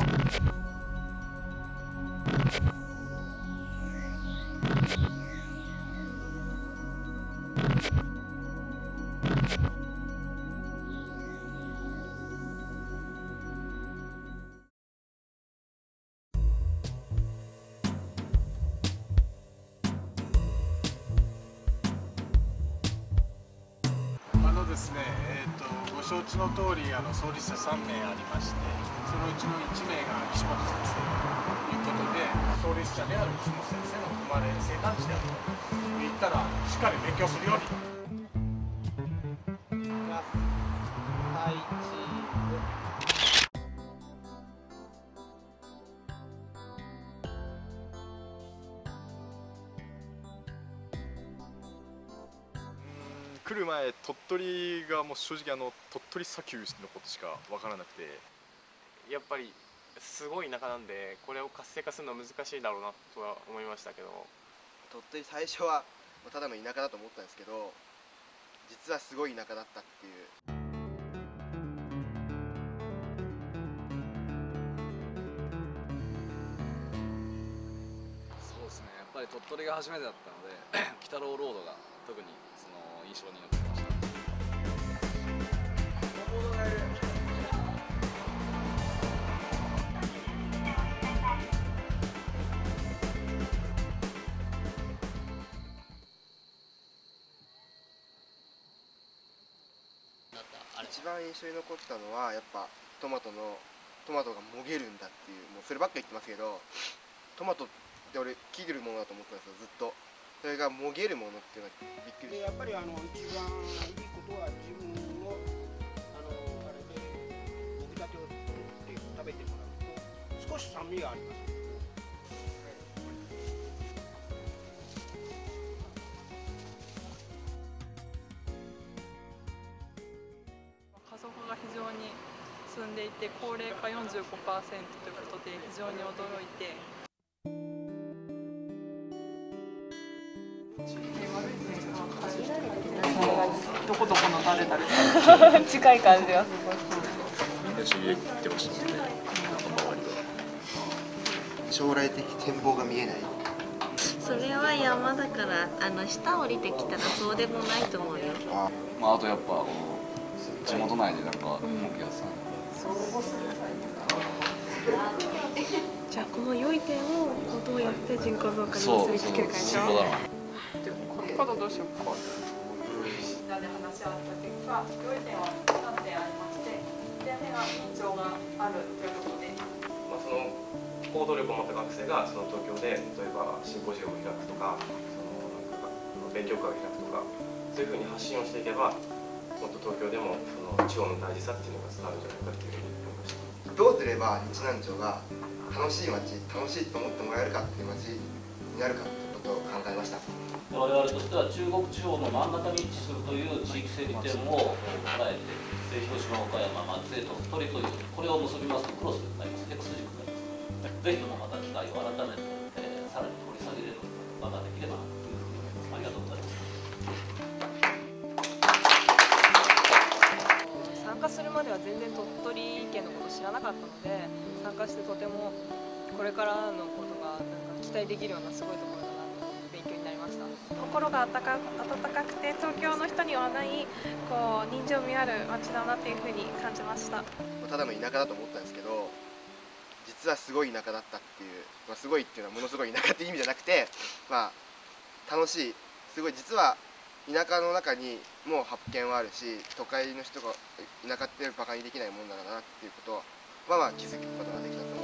Oh. とですね、えーと、ご承知の通りあの創立者3名ありましてそのうちの1名が岸本先生ということで創立者である岸本先生の生まれ生誕地であると言ったらしっかり勉強するように。来る前鳥取がもう正直あの鳥取砂丘のことしか分からなくて。やっぱりすごい田舎なんでこれを活性化するのは難しいだろうなとは思いましたけど。鳥取最初はただの田舎だと思ったんですけど実はすごい田舎だったっていう。そうですね。やっぱり鳥取が初めてだったので 鬼太郎ロードが特に印象に残ってました一番印象に残ったのはやっぱトマトのトマトがもげるんだっていうもうそればっか言ってますけどトマトって俺切るものだと思ってたんですよずっと。それがもげるものっていうのはびっくりでやっぱりあの一番いいことは自分をあのあれでもぎたてを取って食べてもらうと少し酸味があります。家族が非常に進んでいて高齢化45%ということで非常に驚いてどこどこの誰々近い感じはみんな知り合いってましたもん。ね周りが将来的展望が見えないそれは山だからあの下降りてきたらそうでもないと思うよあまああとやっぱ地元内でなんか本気屋さんじゃあこの良い点をどうやって人口増加に結びつけるかでしょそこだな書き方どうしようかみんなで話し合った結果良い点は3点ありまして1点目が緊張があるということでまあ、その行動力を持った学生がその東京で例えばシンポジウムを開くとかその勉強会を開くとかそういうふうに発信をしていけばもっと東京でもその地方の大事さっていうのが伝わるんじゃないかっていうふうに思いました。どうすれば日南町が楽しい町楽しいと思ってもらえるかっていう町になるかっていうことを考えました我々としては中国地方の真ん中に位置するという地域整理点を捉えて広島岡山松江と鳥取というこれを結びますとクロスになります X 軸になりますぜひともまた機会を改めて、えーさらに掘り下げれる場ができればというふうに思いますありがとうございます参加するまでは全然鳥取県のこと知らなかったので参加してとてもこれからのことがなんか期待できるようなすごいところ心が温か温かくて東京の人にはないこう人情味ある街だなっていうふうに感じました。ただの田舎だと思ったんですけど実はすごい田舎だったっていう、まあ、すごいっていうのはものすごい田舎っていう意味じゃなくてまあ楽しい。すごい実は田舎の中にもう発見はあるし都会の人が田舎ってバカにできないもんだなっていうことはまあまあ気づくことができたと思います。